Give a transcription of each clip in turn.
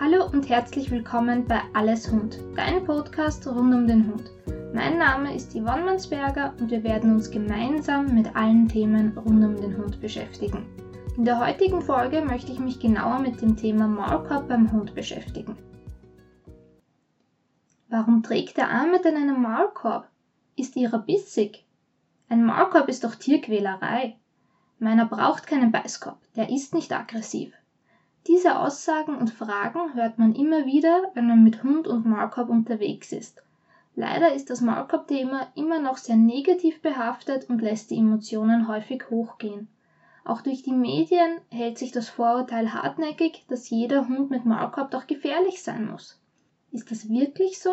Hallo und herzlich willkommen bei Alles Hund, dein Podcast rund um den Hund. Mein Name ist Yvonne Mansberger und wir werden uns gemeinsam mit allen Themen rund um den Hund beschäftigen. In der heutigen Folge möchte ich mich genauer mit dem Thema Maulkorb beim Hund beschäftigen. Warum trägt der Arme denn einen Maulkorb? Ist ihrer bissig? Ein Maulkorb ist doch Tierquälerei. Meiner braucht keinen Beißkorb, der ist nicht aggressiv. Diese Aussagen und Fragen hört man immer wieder, wenn man mit Hund und Maulkorb unterwegs ist. Leider ist das Maulkorb-Thema immer noch sehr negativ behaftet und lässt die Emotionen häufig hochgehen. Auch durch die Medien hält sich das Vorurteil hartnäckig, dass jeder Hund mit Maulkorb doch gefährlich sein muss. Ist das wirklich so?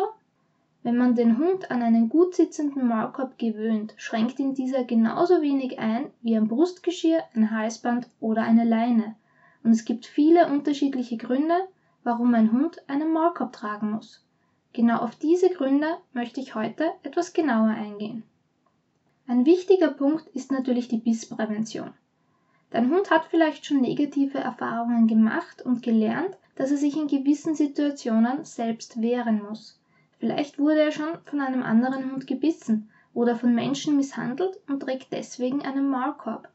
Wenn man den Hund an einen gut sitzenden Maulkorb gewöhnt, schränkt ihn dieser genauso wenig ein wie ein Brustgeschirr, ein Halsband oder eine Leine und es gibt viele unterschiedliche Gründe, warum ein Hund einen Maulkorb tragen muss. Genau auf diese Gründe möchte ich heute etwas genauer eingehen. Ein wichtiger Punkt ist natürlich die Bissprävention. Dein Hund hat vielleicht schon negative Erfahrungen gemacht und gelernt, dass er sich in gewissen Situationen selbst wehren muss. Vielleicht wurde er schon von einem anderen Hund gebissen oder von Menschen misshandelt und trägt deswegen einen Maulkorb.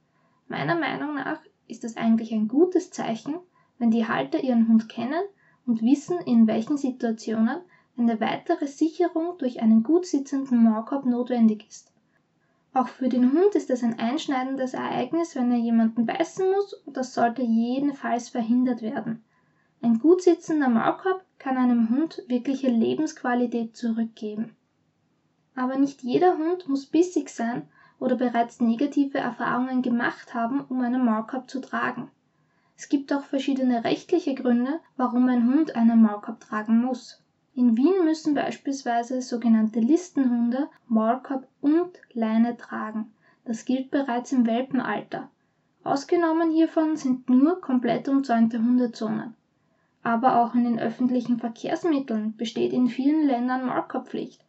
Meiner Meinung nach ist es eigentlich ein gutes Zeichen, wenn die Halter ihren Hund kennen und wissen, in welchen Situationen eine weitere Sicherung durch einen gut sitzenden Maulkorb notwendig ist. Auch für den Hund ist es ein einschneidendes Ereignis, wenn er jemanden beißen muss und das sollte jedenfalls verhindert werden. Ein gut sitzender Maulkorb kann einem Hund wirkliche Lebensqualität zurückgeben. Aber nicht jeder Hund muss bissig sein oder bereits negative Erfahrungen gemacht haben, um einen Maulkorb zu tragen. Es gibt auch verschiedene rechtliche Gründe, warum ein Hund einen Maulkorb tragen muss. In Wien müssen beispielsweise sogenannte Listenhunde Maulkorb und Leine tragen. Das gilt bereits im Welpenalter. Ausgenommen hiervon sind nur komplett umzäunte Hundezonen. Aber auch in den öffentlichen Verkehrsmitteln besteht in vielen Ländern Maulkorbpflicht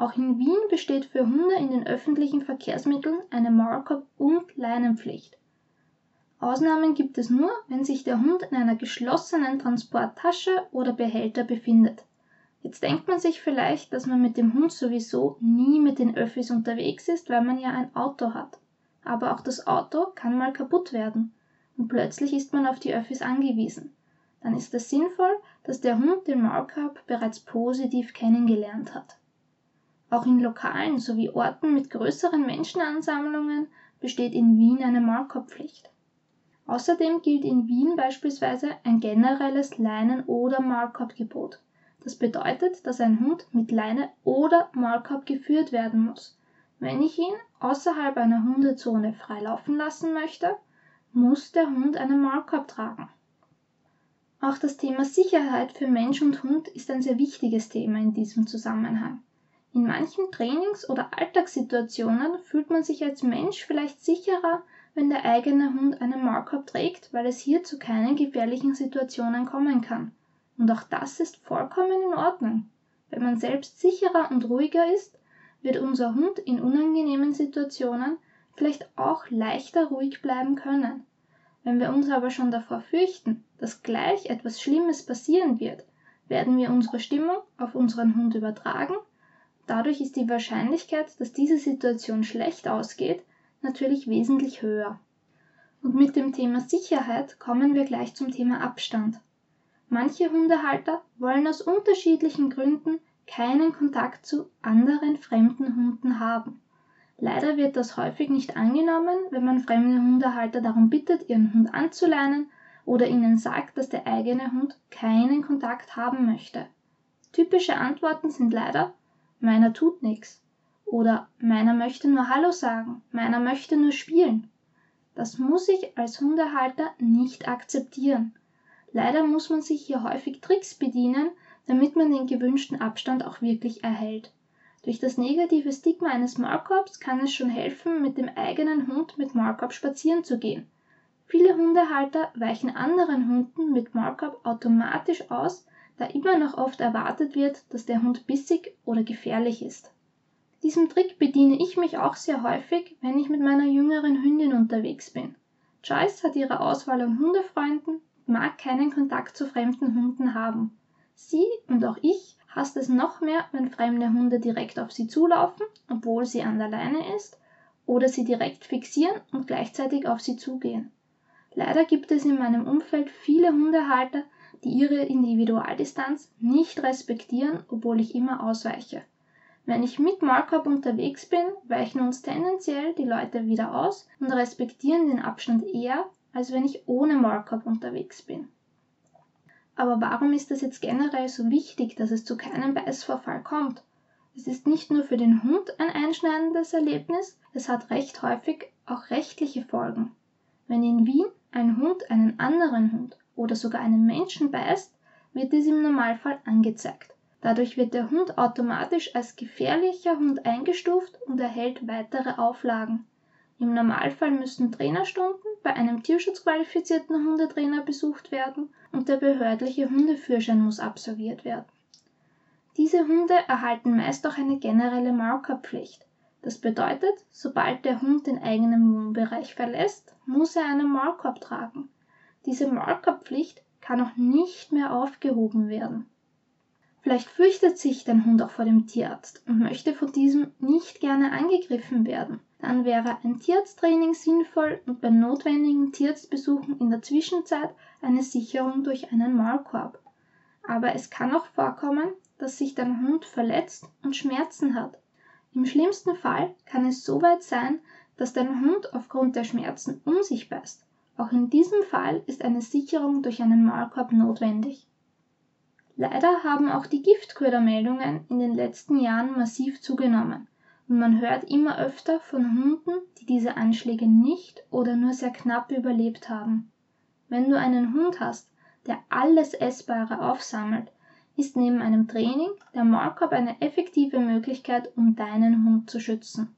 auch in Wien besteht für Hunde in den öffentlichen Verkehrsmitteln eine Maulkorb- und Leinenpflicht. Ausnahmen gibt es nur, wenn sich der Hund in einer geschlossenen Transporttasche oder Behälter befindet. Jetzt denkt man sich vielleicht, dass man mit dem Hund sowieso nie mit den Öffis unterwegs ist, weil man ja ein Auto hat. Aber auch das Auto kann mal kaputt werden und plötzlich ist man auf die Öffis angewiesen. Dann ist es sinnvoll, dass der Hund den Maulkorb bereits positiv kennengelernt hat. Auch in Lokalen sowie Orten mit größeren Menschenansammlungen besteht in Wien eine Maulkorbpflicht. Außerdem gilt in Wien beispielsweise ein generelles Leinen- oder Maulkorbgebot. Das bedeutet, dass ein Hund mit Leine oder Maulkorb geführt werden muss. Wenn ich ihn außerhalb einer Hundezone frei laufen lassen möchte, muss der Hund einen Maulkorb tragen. Auch das Thema Sicherheit für Mensch und Hund ist ein sehr wichtiges Thema in diesem Zusammenhang. In manchen Trainings- oder Alltagssituationen fühlt man sich als Mensch vielleicht sicherer, wenn der eigene Hund einen Maulkorb trägt, weil es hier zu keinen gefährlichen Situationen kommen kann. Und auch das ist vollkommen in Ordnung. Wenn man selbst sicherer und ruhiger ist, wird unser Hund in unangenehmen Situationen vielleicht auch leichter ruhig bleiben können. Wenn wir uns aber schon davor fürchten, dass gleich etwas Schlimmes passieren wird, werden wir unsere Stimmung auf unseren Hund übertragen Dadurch ist die Wahrscheinlichkeit, dass diese Situation schlecht ausgeht, natürlich wesentlich höher. Und mit dem Thema Sicherheit kommen wir gleich zum Thema Abstand. Manche Hundehalter wollen aus unterschiedlichen Gründen keinen Kontakt zu anderen fremden Hunden haben. Leider wird das häufig nicht angenommen, wenn man fremde Hundehalter darum bittet, ihren Hund anzuleinen oder ihnen sagt, dass der eigene Hund keinen Kontakt haben möchte. Typische Antworten sind leider meiner tut nix. Oder meiner möchte nur Hallo sagen, meiner möchte nur spielen. Das muss ich als Hundehalter nicht akzeptieren. Leider muss man sich hier häufig Tricks bedienen, damit man den gewünschten Abstand auch wirklich erhält. Durch das negative Stigma eines Maulkorbs kann es schon helfen, mit dem eigenen Hund mit Maulkorb spazieren zu gehen. Viele Hundehalter weichen anderen Hunden mit Maulkorb automatisch aus, da immer noch oft erwartet wird, dass der Hund bissig oder gefährlich ist. Diesem Trick bediene ich mich auch sehr häufig, wenn ich mit meiner jüngeren Hündin unterwegs bin. Joyce hat ihre Auswahl an Hundefreunden, mag keinen Kontakt zu fremden Hunden haben. Sie und auch ich hasst es noch mehr, wenn fremde Hunde direkt auf sie zulaufen, obwohl sie an der Leine ist, oder sie direkt fixieren und gleichzeitig auf sie zugehen. Leider gibt es in meinem Umfeld viele Hundehalter, die ihre Individualdistanz nicht respektieren, obwohl ich immer ausweiche. Wenn ich mit Maulkorb unterwegs bin, weichen uns tendenziell die Leute wieder aus und respektieren den Abstand eher, als wenn ich ohne Maulkorb unterwegs bin. Aber warum ist es jetzt generell so wichtig, dass es zu keinem Beißvorfall kommt? Es ist nicht nur für den Hund ein einschneidendes Erlebnis, es hat recht häufig auch rechtliche Folgen. Wenn in Wien ein Hund einen anderen Hund oder sogar einen Menschen beißt, wird dies im Normalfall angezeigt. Dadurch wird der Hund automatisch als gefährlicher Hund eingestuft und erhält weitere Auflagen. Im Normalfall müssen Trainerstunden bei einem tierschutzqualifizierten Hundetrainer besucht werden und der behördliche Hundeführerschein muss absolviert werden. Diese Hunde erhalten meist auch eine generelle Markerpflicht. Das bedeutet, sobald der Hund den eigenen Wohnbereich verlässt, muss er einen Maulkorb tragen. Diese Maulkorbpflicht kann auch nicht mehr aufgehoben werden. Vielleicht fürchtet sich dein Hund auch vor dem Tierarzt und möchte von diesem nicht gerne angegriffen werden. Dann wäre ein Tierarzttraining sinnvoll und bei notwendigen Tierarztbesuchen in der Zwischenzeit eine Sicherung durch einen Maulkorb. Aber es kann auch vorkommen, dass sich dein Hund verletzt und Schmerzen hat. Im schlimmsten Fall kann es so weit sein, dass dein Hund aufgrund der Schmerzen um sich beißt. Auch in diesem Fall ist eine Sicherung durch einen Maulkorb notwendig. Leider haben auch die Giftködermeldungen in den letzten Jahren massiv zugenommen und man hört immer öfter von Hunden, die diese Anschläge nicht oder nur sehr knapp überlebt haben. Wenn du einen Hund hast, der alles Essbare aufsammelt, ist neben einem Training der Maulkorb eine effektive Möglichkeit, um deinen Hund zu schützen.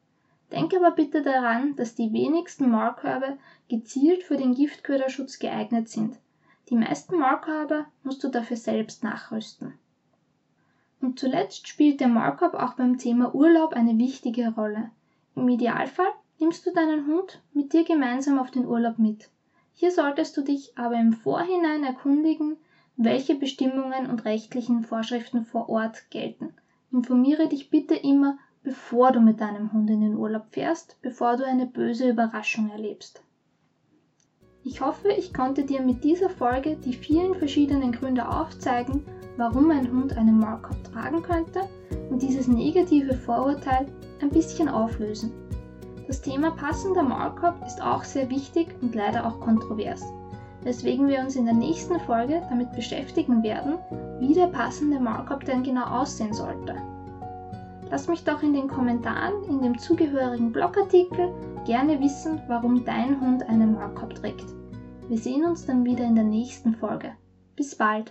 Denke aber bitte daran, dass die wenigsten Maulkörbe gezielt für den Giftköderschutz geeignet sind. Die meisten Maulkörbe musst du dafür selbst nachrüsten. Und zuletzt spielt der Maulkorb auch beim Thema Urlaub eine wichtige Rolle. Im Idealfall nimmst du deinen Hund mit dir gemeinsam auf den Urlaub mit. Hier solltest du dich aber im Vorhinein erkundigen, welche Bestimmungen und rechtlichen Vorschriften vor Ort gelten. Informiere dich bitte immer, bevor du mit deinem Hund in den Urlaub fährst, bevor du eine böse Überraschung erlebst. Ich hoffe, ich konnte dir mit dieser Folge die vielen verschiedenen Gründe aufzeigen, warum ein Hund einen Maulkorb tragen könnte und dieses negative Vorurteil ein bisschen auflösen. Das Thema passender Maulkorb ist auch sehr wichtig und leider auch kontrovers, weswegen wir uns in der nächsten Folge damit beschäftigen werden, wie der passende Maulkorb denn genau aussehen sollte. Lass mich doch in den Kommentaren in dem zugehörigen Blogartikel gerne wissen, warum dein Hund einen Maulkorb trägt. Wir sehen uns dann wieder in der nächsten Folge. Bis bald!